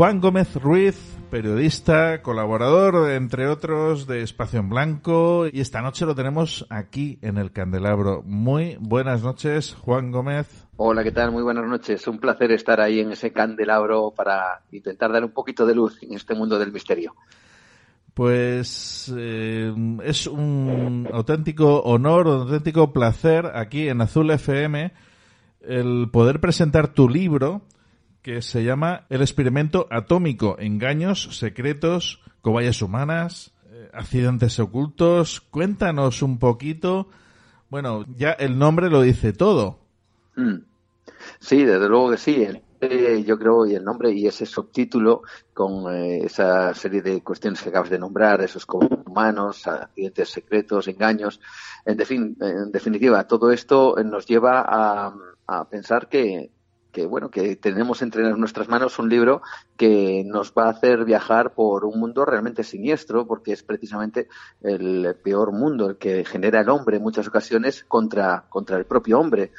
Juan Gómez Ruiz, periodista, colaborador, entre otros, de Espacio en Blanco, y esta noche lo tenemos aquí en el Candelabro. Muy buenas noches, Juan Gómez. Hola, ¿qué tal? Muy buenas noches. Un placer estar ahí en ese candelabro para intentar dar un poquito de luz en este mundo del misterio. Pues eh, es un auténtico honor, un auténtico placer aquí en Azul FM el poder presentar tu libro que se llama El experimento atómico, engaños, secretos, cobayas humanas, eh, accidentes ocultos. Cuéntanos un poquito. Bueno, ya el nombre lo dice todo. Mm. Sí, desde luego que sí. Eh, yo creo, y el nombre y ese subtítulo con eh, esa serie de cuestiones que acabas de nombrar, esos humanos, accidentes secretos, engaños, en, fin, en definitiva, todo esto nos lleva a, a pensar que, que bueno, que tenemos entre nuestras manos un libro que nos va a hacer viajar por un mundo realmente siniestro, porque es precisamente el peor mundo el que genera el hombre en muchas ocasiones contra, contra el propio hombre.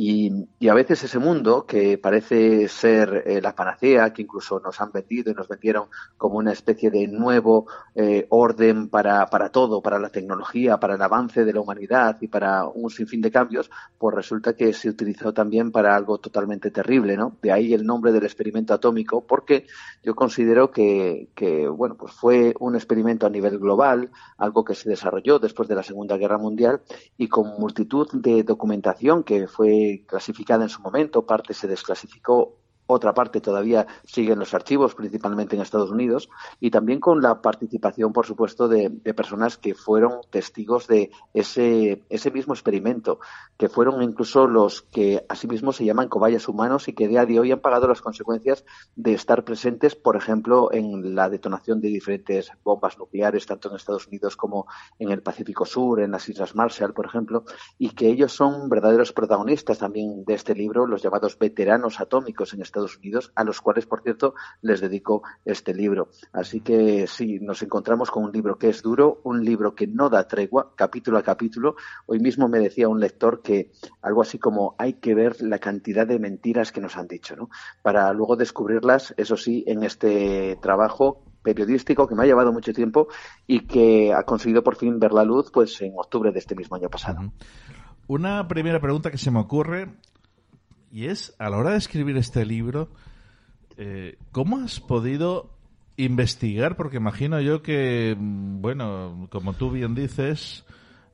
Y, a veces ese mundo que parece ser eh, la panacea, que incluso nos han vendido y nos vendieron como una especie de nuevo eh, orden para, para todo, para la tecnología, para el avance de la humanidad y para un sinfín de cambios, pues resulta que se utilizó también para algo totalmente terrible, ¿no? De ahí el nombre del experimento atómico, porque yo considero que, que bueno, pues fue un experimento a nivel global, algo que se desarrolló después de la Segunda Guerra Mundial y con multitud de documentación que fue clasificada en su momento, parte se desclasificó otra parte todavía sigue en los archivos, principalmente en Estados Unidos, y también con la participación, por supuesto, de, personas que fueron testigos de ese, mismo experimento, que fueron incluso los que asimismo se llaman cobayas humanos y que día de hoy han pagado las consecuencias de estar presentes, por ejemplo, en la detonación de diferentes bombas nucleares, tanto en Estados Unidos como en el Pacífico Sur, en las Islas Marshall, por ejemplo, y que ellos son verdaderos protagonistas también de este libro, los llamados veteranos atómicos en Estados Estados Unidos, a los cuales, por cierto, les dedico este libro. Así que sí, nos encontramos con un libro que es duro, un libro que no da tregua, capítulo a capítulo. Hoy mismo me decía un lector que algo así como hay que ver la cantidad de mentiras que nos han dicho, ¿no? Para luego descubrirlas, eso sí, en este trabajo periodístico que me ha llevado mucho tiempo y que ha conseguido por fin ver la luz pues en octubre de este mismo año pasado. Una primera pregunta que se me ocurre y es, a la hora de escribir este libro, Eh, ¿Cómo has podido investigar? Porque imagino yo que, mm, bueno, como tú bien dices,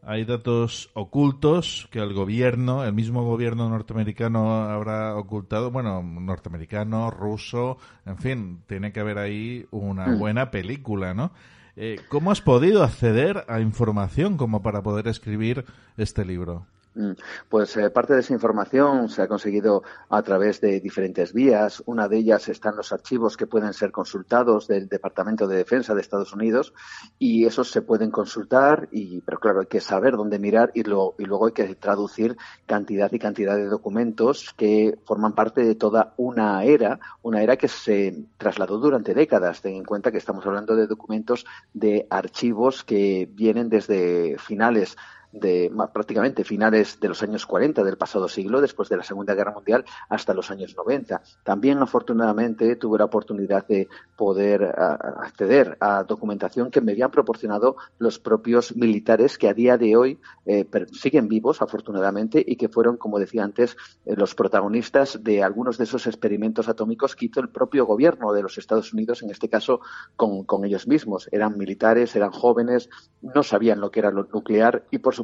hay datos ocultos que el gobierno, el mismo gobierno norteamericano habrá ocultado, bueno, norteamericano, ruso, en fin, tiene que haber ahí una mm. buena película, ¿no? Eh, ¿Cómo has podido acceder a información como para poder escribir este libro? Mm, pues eh, parte de esa información se ha conseguido a través de diferentes vías. Una de ellas están los archivos que pueden ser consultados del Departamento de Defensa de Estados Unidos y esos se pueden consultar, y, pero claro, hay que saber dónde mirar y, y luego hay que traducir cantidad y cantidad de documentos que forman parte de toda una era, una era que se trasladó durante décadas. Ten en cuenta que estamos hablando de documentos de archivos que vienen desde finales de prácticamente finales de los años 40 del pasado siglo, después de la Segunda Guerra Mundial, hasta los años 90. También, afortunadamente, tuve la oportunidad de poder acceder a documentación que me habían proporcionado los propios militares que a día de hoy eh, siguen vivos, afortunadamente, y que fueron, como decía antes, eh, los protagonistas de algunos de esos experimentos atómicos que hizo el propio gobierno de los Estados Unidos, en este caso con, con ellos mismos. Eran militares, eran jóvenes, no sabían lo que era lo nuclear y, por supuesto,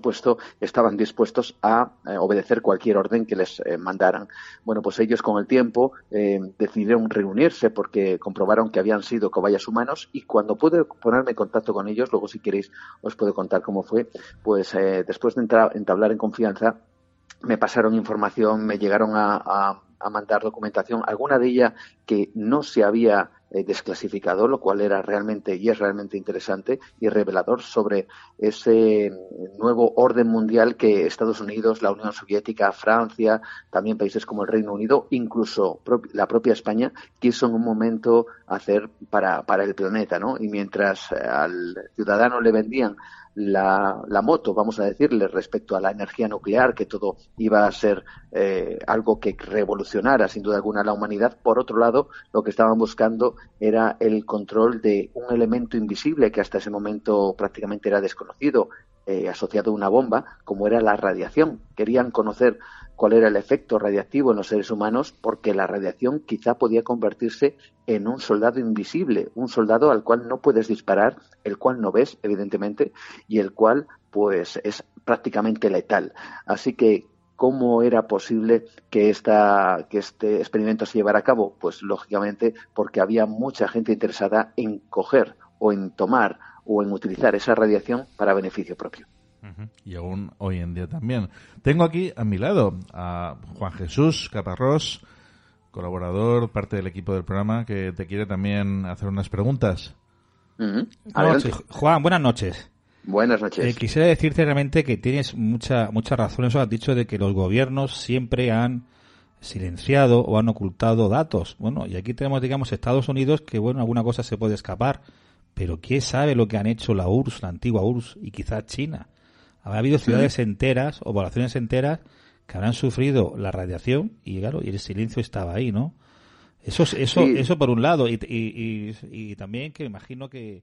estaban dispuestos a eh, obedecer cualquier orden que les eh, mandaran. Bueno, pues ellos con el tiempo eh, decidieron reunirse porque comprobaron que habían sido cobayas humanos y cuando pude ponerme en contacto con ellos, luego si queréis os puedo contar cómo fue, pues después de entrar, entablar en confianza, me pasaron información, me llegaron a mandar documentación, alguna de ella que no se había eh, desclasificado, lo cual era realmente y es realmente interesante y revelador sobre ese nuevo orden mundial que Estados Unidos, la Unión Soviética, Francia, también países como el Reino Unido, incluso la propia España, quiso en un momento hacer para, para el planeta, ¿no? Y mientras al ciudadano le vendían la, la, moto, vamos a decirle, respecto a la energía nuclear, que todo iba a ser eh, algo que revolucionara sin duda alguna la humanidad. Por otro lado, lo que estaban buscando era el control de un elemento invisible que hasta ese momento prácticamente era desconocido, eh, asociado a una bomba, como era la radiación. Querían conocer cuál era el efecto radiactivo en los seres humanos, porque la radiación quizá podía convertirse en un soldado invisible, un soldado al cual no puedes disparar, el cual no ves, evidentemente, y el cual, pues, es prácticamente letal. Así que, ¿cómo era posible que, esta, que este experimento se llevara a cabo? Pues, lógicamente, porque había mucha gente interesada en coger o en tomar o en utilizar esa radiación para beneficio propio. Y aún hoy en día también. Tengo aquí a mi lado a Juan Jesús Caparrós, colaborador, parte del equipo del programa, que te quiere también hacer unas preguntas. Juan, buenas noches. Buenas noches. Eh, quisiera decirte realmente que tienes mucha, mucha razón. Eso has dicho de que los gobiernos siempre han silenciado o han ocultado datos. Bueno, y aquí tenemos, digamos, Estados Unidos que, bueno, alguna cosa se puede escapar. Pero ¿quién sabe lo que han hecho la URSS, la antigua URSS y quizás China? Habrá habido ciudades enteras o poblaciones enteras que habrán sufrido la radiación y claro, y el silencio estaba ahí, ¿no? Eso, eso, eso por un lado y, y, y, también que imagino que